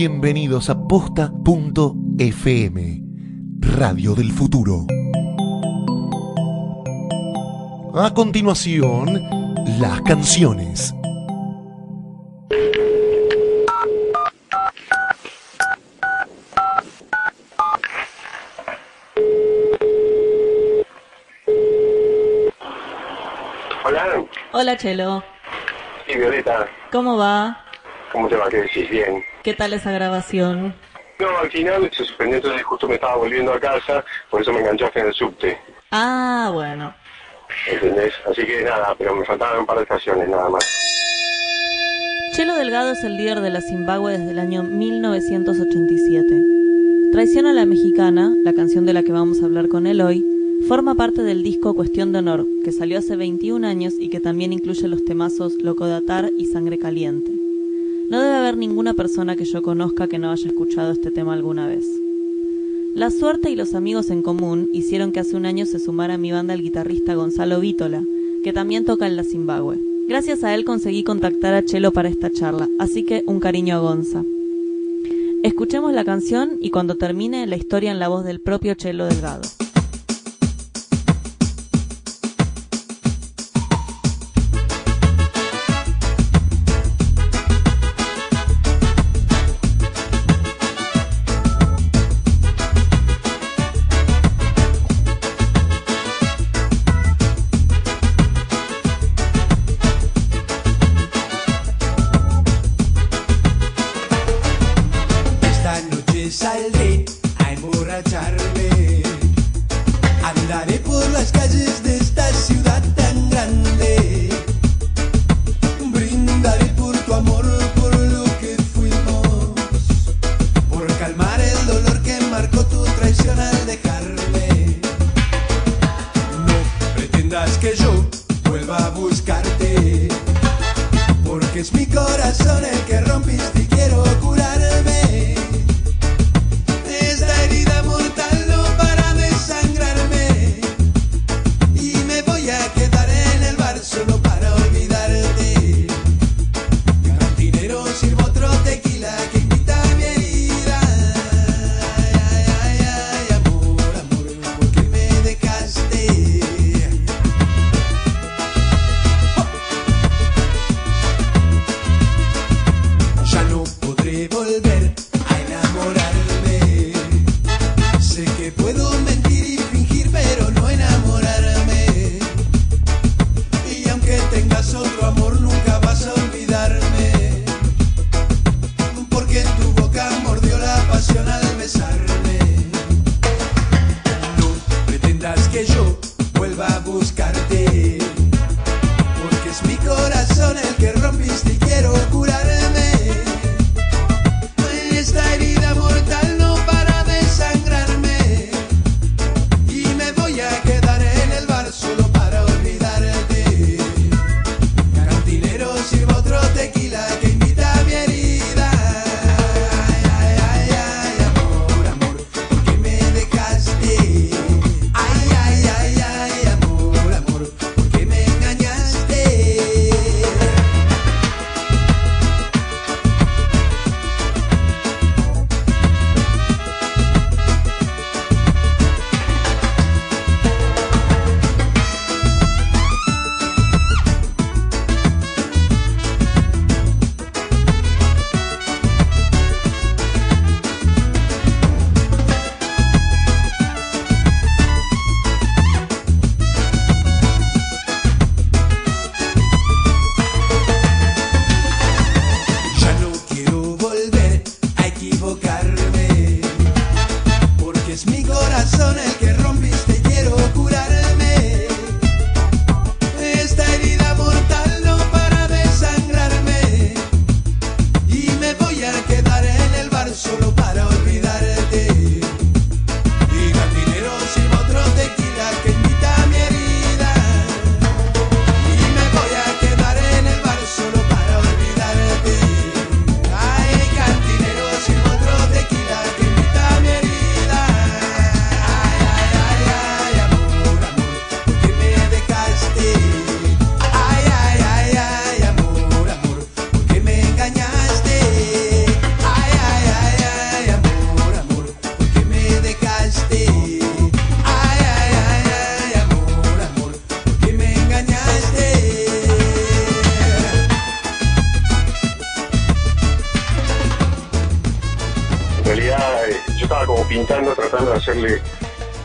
bienvenidos a posta.fm, Radio del Futuro. A continuación, las canciones. Hola. Hola, Chelo. Sí, Violeta. ¿Cómo va? ¿Cómo te va? ¿Qué decís? Bien. ¿Qué tal esa grabación? No, al final se suspendió, entonces justo me estaba volviendo a casa, por eso me enganchaste en el subte. Ah, bueno. ¿Entendés? Así que nada, pero me faltaban un par de estaciones nada más. Chelo Delgado es el líder de la Zimbabue desde el año 1987. Traición a la Mexicana, la canción de la que vamos a hablar con él hoy, forma parte del disco Cuestión de Honor, que salió hace 21 años y que también incluye los temazos Loco de Atar y Sangre Caliente. No debe haber ninguna persona que yo conozca que no haya escuchado este tema alguna vez. La suerte y los amigos en común hicieron que hace un año se sumara a mi banda el guitarrista Gonzalo Vítola, que también toca en la Zimbabue. Gracias a él conseguí contactar a Chelo para esta charla, así que un cariño a Gonza. Escuchemos la canción y cuando termine la historia en la voz del propio Chelo Delgado. Buscarte. Porque es mi corazón el que rompiste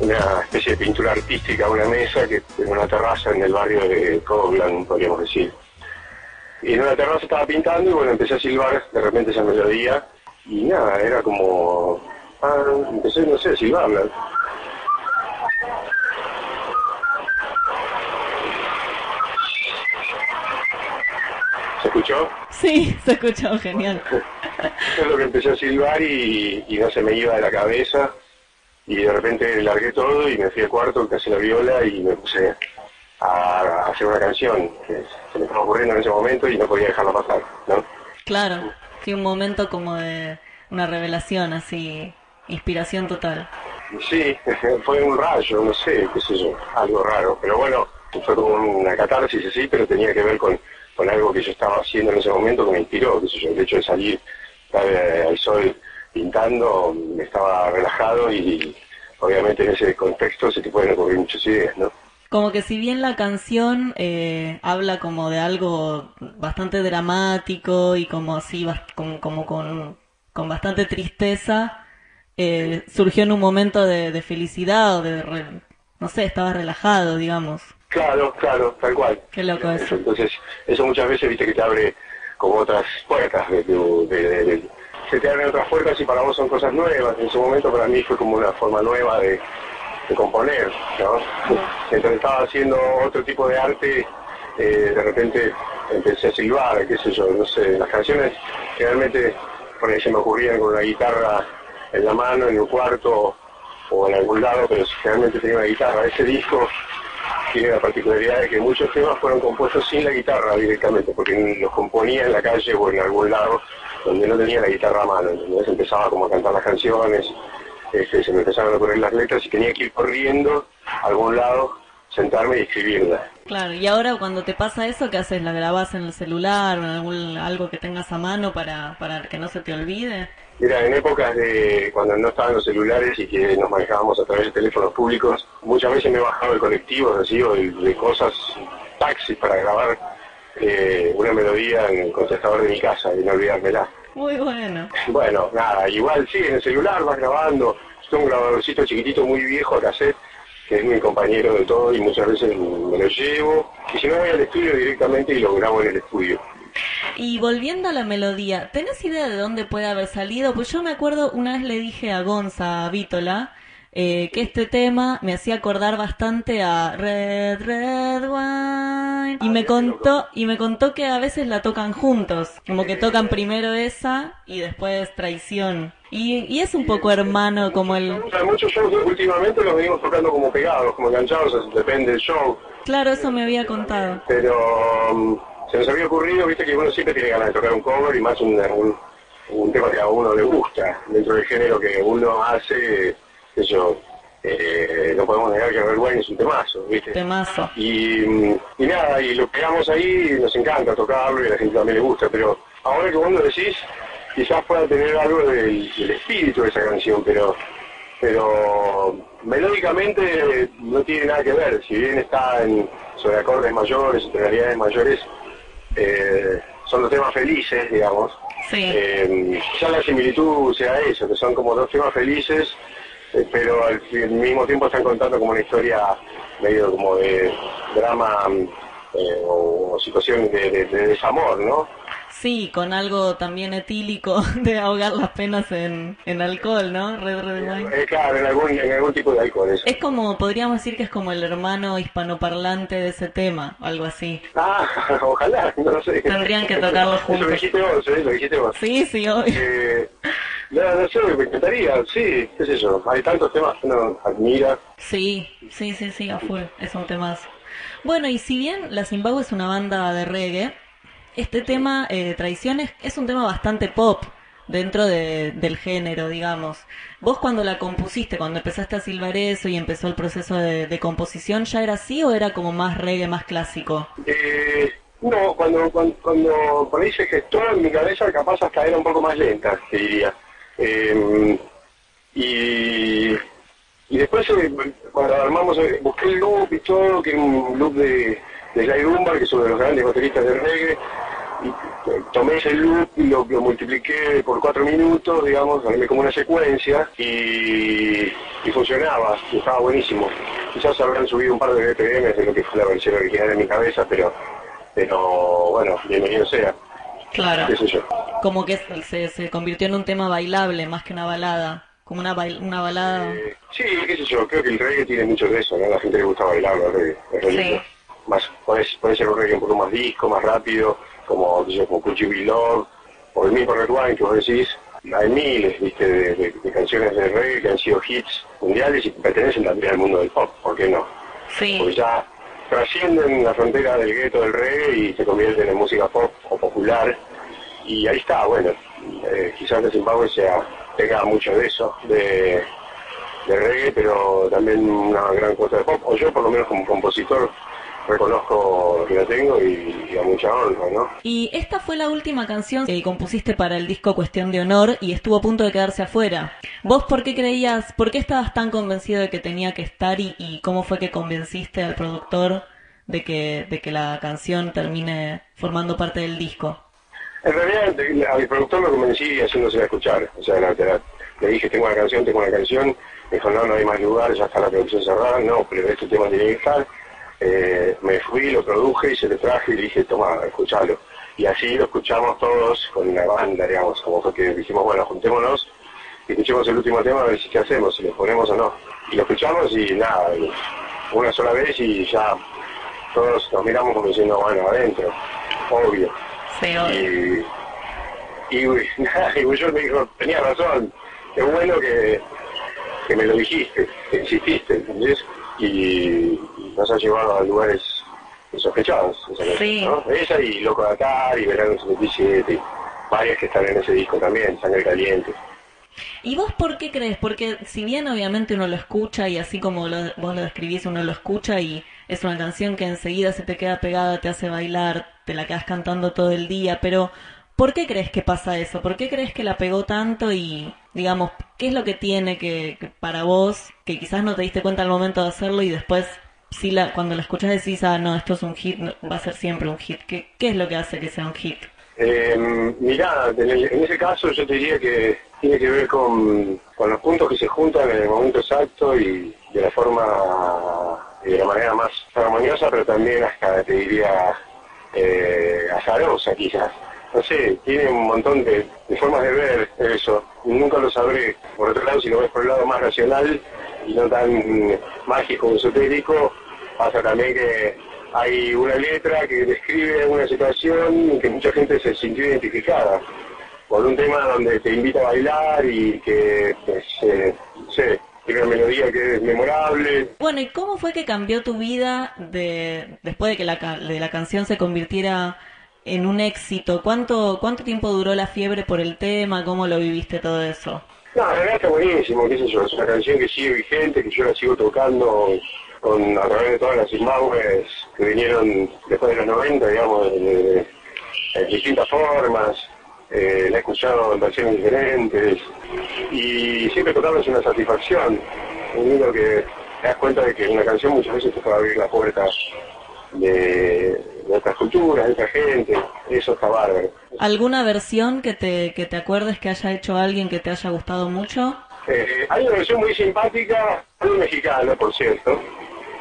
una especie de pintura artística a una mesa que en una terraza en el barrio de Coglan, podríamos decir. Y en una terraza estaba pintando y bueno, empecé a silbar de repente esa melodía y nada, era como... Ah, empecé, no sé, a silbarla. ¿Se escuchó? Sí, se escuchó, genial. Es lo que empecé a silbar y, y no se me iba de la cabeza. Y de repente largué todo y me fui al cuarto, casé la viola y me puse a, hacer una canción que se me estaba ocurriendo en ese momento y no podía dejarla pasar, ¿no? Claro, sí, un momento como de una revelación, así, inspiración total. Sí, fue un rayo, no sé, qué sé yo, algo raro. Pero bueno, fue como una catarsis así, pero tenía que ver con, con algo que yo estaba haciendo en ese momento que me inspiró, qué sé yo, el hecho de salir eh, al sol pintando, estaba relajado y obviamente en ese contexto se te pueden ocurrir muchas ideas, ¿no? Como que si bien la canción eh, habla como de algo bastante dramático y como así, como, como con, con bastante tristeza, eh, surgió en un momento de, de felicidad o de, re- no sé, estaba relajado, digamos. Claro, claro, tal cual. Qué loco eso. Entonces, eso muchas veces, viste, que te abre como otras puertas. De- de- se te abren otras puertas y para vos son cosas nuevas. En ese momento para mí fue como una forma nueva de, de componer, ¿no? Entonces estaba haciendo otro tipo de arte, eh, de repente empecé a silbar, qué sé yo, no sé, las canciones generalmente por ahí se me ocurrían con una guitarra en la mano, en un cuarto o en algún lado, pero generalmente tenía una guitarra. Ese disco tiene la particularidad de que muchos temas fueron compuestos sin la guitarra directamente, porque los componía en la calle o en algún lado donde no tenía la guitarra a mano. Entonces empezaba como a cantar las canciones, este, se me empezaron a ocurrir las letras y tenía que ir corriendo a algún lado, sentarme y escribirlas. Claro, y ahora cuando te pasa eso, ¿qué haces? ¿La grabás en el celular o en algún, algo que tengas a mano para, para que no se te olvide? Mira, en épocas de cuando no estaban los celulares y que nos manejábamos a través de teléfonos públicos, muchas veces me he bajado de colectivos así o de, de cosas, taxis para grabar eh, una melodía en el contestador de mi casa y no olvidármela. Muy bueno. Bueno, nada, igual sí, en el celular vas grabando. Yo tengo un grabadorcito chiquitito muy viejo, cassette, que es mi compañero de todo y muchas veces me lo llevo. Y si no voy al estudio directamente y lo grabo en el estudio. Y volviendo a la melodía, ¿tenés idea de dónde puede haber salido? Pues yo me acuerdo, una vez le dije a Gonza, a Vítola, eh, que este tema me hacía acordar bastante a Red Red Wine. Y me contó, y me contó que a veces la tocan juntos, como que tocan primero esa y después traición. Y, y es un poco hermano como el... Muchos shows últimamente los venimos tocando como pegados, como enganchados, depende del show. Claro, eso me había contado. Pero um, se nos había ocurrido, viste, que uno siempre tiene ganas de tocar un cover y más un, un, un tema que a uno le gusta, dentro del género que uno hace, qué sé yo, eh, no podemos negar que Red es un temazo, viste. Temazo. Y, y nada, y lo pegamos ahí, nos encanta tocarlo y a la gente también le gusta, pero ahora que vos lo decís, quizás pueda tener algo del, del espíritu de esa canción, pero pero melódicamente no tiene nada que ver, si bien está en, sobre acordes mayores, tonalidades mayores, eh, son los temas felices, digamos. Sí. Eh, ya la similitud sea eso, que son como dos temas felices, pero al, mismo tiempo están contando como una historia medio como de drama eh, o, o situación de, de- de desamor, ¿no? Sí, con algo también etílico de ahogar las penas en, en alcohol, ¿no? Red Red Wine. Eh, claro, en algún, en algún tipo de alcohol eso. Es como, podríamos decir que es como el hermano hispanoparlante de ese tema, algo así. Ah, ojalá, no lo sé. Tendrían que tocarlo Eso juntos. lo dijiste vos, ¿eh? Lo dijiste vos. Sí, sí, obvio. Eh, no, no sé, me encantaría, sí, qué sé yo. Hay tantos temas que uno admira. Sí, sí, sí, sí, a full, es un temazo. Bueno, y si bien La Zimbabue es una banda de reggae, este tema, eh, Traiciones, es un tema bastante pop dentro de- del género, digamos. ¿Vos cuando la compusiste, cuando empezaste a silbar eso y empezó el proceso de, de composición, ya era así o era como más reggae, más clásico? Eh, no, cuando, cuando, cuando por ahí se gestó en mi cabeza, capaz hasta era un poco más lenta, te diría. Eh, y, y después, eh, cuando armamos, eh, busqué el loop y todo, que era un loop de, de Jay Dunbar, que es uno de los grandes bateristas de reggae, y tomé ese loop y lo, lo multipliqué por cuatro minutos, digamos, como una secuencia y, y funcionaba, y estaba buenísimo. Quizás habrán subido un par de BPM de lo que fue la versión original en mi cabeza, pero, pero bueno, bienvenido sea, Claro. qué sé yo. Como que se, se convirtió en un tema bailable más que una balada. Como una, bail- una balada. Eh, sí, qué sé yo, creo que el reggae tiene mucho de eso, ¿no? La gente le gusta bailar el reggae, Sí. Más, puede, puede ser un reggae un poco más disco, más rápido, como, qué sé yo, como o el mismo Red Wine que vos decís. Hay miles, viste, de, de- de canciones de reggae que han sido hits mundiales y que pertenecen también al mundo del pop, ¿por qué no? Porque Sí. ya trascienden la frontera del gueto del reggae y se convierten en música pop o popular. Y ahí está, bueno, eh, quizás de Zimbabue sea, tenga mucho de eso, de, reggae, pero también una gran cuota de pop. O yo, por lo menos como compositor, reconozco que la tengo y, y a mucha honra, ¿no? Y esta fue la última canción que compusiste para el disco Cuestión de Honor y estuvo a punto de quedarse afuera. ¿Vos por qué creías, por qué estabas tan convencido de que tenía que estar y, y cómo fue que convenciste al productor de que, de que la canción termine formando parte del disco? En realidad, de- a mi productor lo convencí haciéndose escuchar. O sea, la- la- le dije, tengo una canción, tengo una canción. Me dijo, no, no hay más lugar, ya está la producción cerrada. No, pero este tema tiene que estar. Eh, me fui, lo produje y se lo traje y le dije, toma, escuchalo. Y así lo escuchamos todos con una banda, digamos, como fue que dijimos, bueno, juntémonos y escuchemos el último tema a ver si qué hacemos, si lo ponemos o no. Y lo escuchamos y nada, y una sola vez y ya todos nos miramos como diciendo, bueno, adentro, obvio. Sí, Y, y, nada, y yo me dijo, tenía razón, qué bueno que, que me lo dijiste, que insististe, ¿entendés? Y nos ha llevado a lugares esa canción, Sí. ¿no? Esa y Loco de Atar y Verano 77, y varias que están en ese disco también, Sangre Caliente. ¿Y vos por qué crees? Porque si bien obviamente uno lo escucha y así como lo- vos lo describís, uno lo escucha y es una canción que enseguida se te queda pegada, te hace bailar, te la quedas cantando todo el día, pero ¿por qué crees que pasa eso? ¿Por qué crees que la pegó tanto y, digamos, qué es lo que tiene que, para vos, que quizás no te diste cuenta al momento de hacerlo y después, si la, cuando la escuchas decís, ah, no, esto es un hit, va a ser siempre un hit? ¿Qué, qué es lo que hace que sea un hit? Eh, mirá, en, el- en ese caso yo te diría que tiene que ver con, con los puntos que se juntan en el momento exacto y de la forma, y de la manera más armoniosa, pero también hasta te diría eh, azarosa quizás. No sé, tiene un montón de, formas de ver eso, y nunca lo sabré. Por otro lado, si lo ves por el lado más racional y no tan mágico esotérico, pasa también que hay una letra que describe una situación que mucha gente se sintió identificada por un tema donde te invita a bailar y que, pues, eh, sé, tiene una melodía que es memorable. Bueno, ¿y cómo fue que cambió tu vida de después de que la, de la canción se convirtiera en un éxito? ¿Cuánto, ¿Cuánto tiempo duró la fiebre por el tema? ¿Cómo lo viviste todo eso? No, la verdad está buenísimo, qué sé yo, es una canción que sigue vigente, que yo la sigo tocando con, a través de todas las Zimbabwes que vinieron después de los 90, digamos, de distintas formas, eh, la he escuchado en versiones diferentes y siempre tocarla es una satisfacción, un que te das cuenta de que una canción muchas veces te puede abrir la puerta de, de otras culturas, de otra gente, eso está bárbaro. ¿Alguna versión que te, que te acuerdes que haya hecho alguien que te haya gustado mucho? Eh, hay una versión muy simpática, un mexicano, por cierto,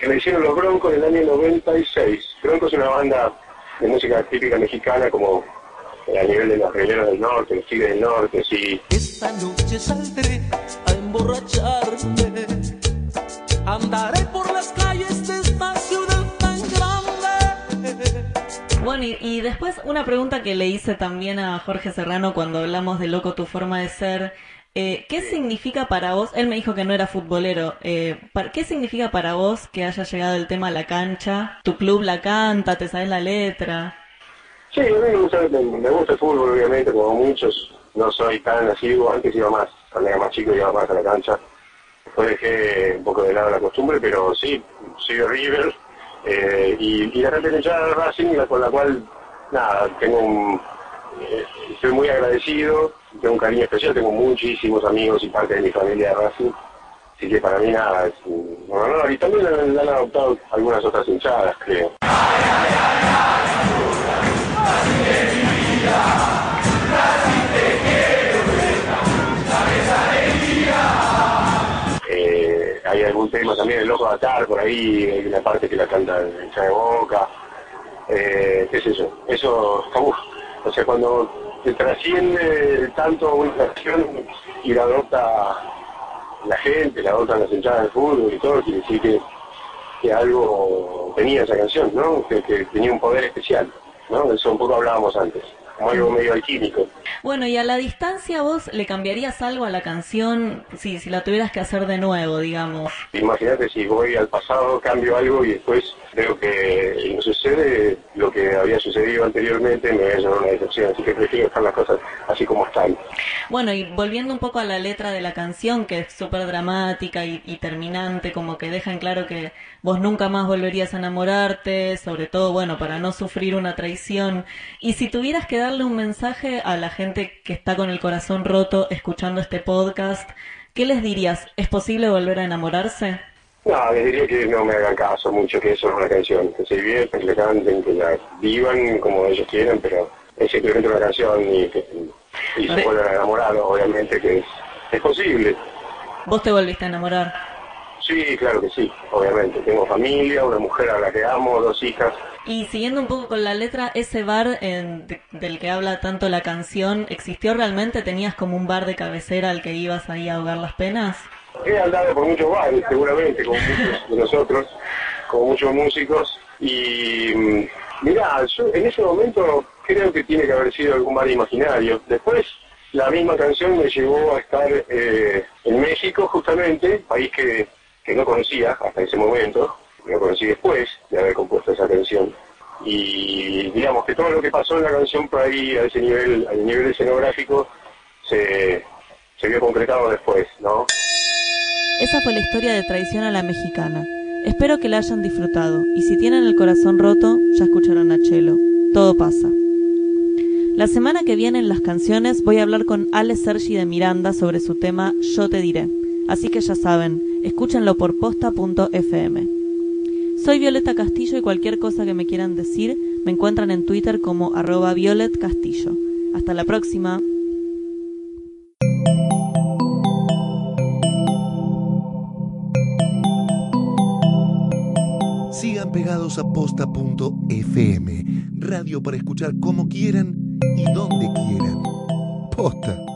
que le hicieron los Broncos en el año 96. Broncos es una banda de música típica mexicana, como eh, a nivel de los Rieleros del Norte, los Tigres del Norte, sí. Esta noche saldré a emborracharme. Andaré por Bueno, y, y después una pregunta que le hice también a Jorge Serrano cuando hablamos de Loco, tu forma de ser. Eh, ¿Qué significa para vos? Él me dijo que no era futbolero. Eh, ¿Qué significa para vos que haya llegado el tema a la cancha? ¿Tu club la canta? ¿Te sabes la letra? Sí, me gusta, me, me gusta el fútbol, obviamente, como muchos. No soy tan asiduo, antes iba más, cuando era más chico iba más a la cancha. Después dejé un poco de lado la costumbre, pero sí, soy de River. Eh, y, y de repente ya Racing, con la cual, nada, tengo un... eh, estoy muy agradecido, tengo un cariño especial, tengo muchísimos amigos y parte de mi familia de Racing. Así que para mí nada, es un honor. Y también la han adoptado algunas otras hinchadas, creo. Tema también, El Loco de Atar, por ahí, hay una parte que la canta en de Boca, eh, qué sé yo, eso, uf, o sea, cuando se trasciende tanto una canción y la adopta la gente, la adoptan las entradas del fútbol y todo, quiere decir que, que algo tenía esa canción, ¿no? Que, que tenía un poder especial, ¿no? Eso un poco hablábamos antes como algo medio alquímico. Bueno, y a la distancia vos le cambiarías algo a la canción si, si la tuvieras que hacer de nuevo, digamos. Imagínate si voy al pasado, cambio algo y después veo que no sucede lo que había sucedido anteriormente, me voy a llevar una decepción, así que prefiero dejar las cosas así como están. Bueno, y volviendo un poco a la letra de la canción, que es súper dramática y, y terminante, como que deja en claro que vos nunca más volverías a enamorarte, sobre todo, bueno, para no sufrir una traición. Y si tuvieras que darle un mensaje a la gente que está con el corazón roto escuchando este podcast, ¿qué les dirías? ¿Es posible volver a enamorarse? No, les diría que no me hagan caso mucho, que eso es una canción, que se diviertan, que la canten, que la vivan como ellos quieran, pero es simplemente una canción y, que, y se vuelvan a enamorar, obviamente que es, es posible. ¿Vos te volviste a enamorar? Sí, claro que sí, obviamente. Tengo familia, una mujer a la que amo, dos hijas. Y siguiendo un poco con la letra, ese bar en, de, del que habla tanto la canción, ¿existió realmente? ¿Tenías como un bar de cabecera al que ibas ahí a ahogar las penas? He andado por muchos bares, seguramente, como muchos de nosotros, como muchos músicos. Y mm, mirá, yo en ese momento creo que tiene que haber sido algún bar imaginario. Después, la misma canción me llevó a estar eh, en México, justamente, país que, que no conocía hasta ese momento lo conocí después de haber compuesto esa canción. Y digamos que todo lo que pasó en la canción por ahí, a ese nivel, al nivel escenográfico, se, se vio concretado después, ¿no? Esa fue la historia de Traición a la Mexicana. Espero que la hayan disfrutado, y si tienen el corazón roto, ya escucharon a Chelo. Todo pasa. La semana que viene en las canciones voy a hablar con Ale Sergi de Miranda sobre su tema Yo te diré. Así que ya saben, escúchenlo por posta.fm. Soy Violeta Castillo y cualquier cosa que me quieran decir me encuentran en Twitter como arroba Violet Castillo. Hasta la próxima. Sigan pegados a posta.fm, radio para escuchar como quieran y donde quieran. Posta.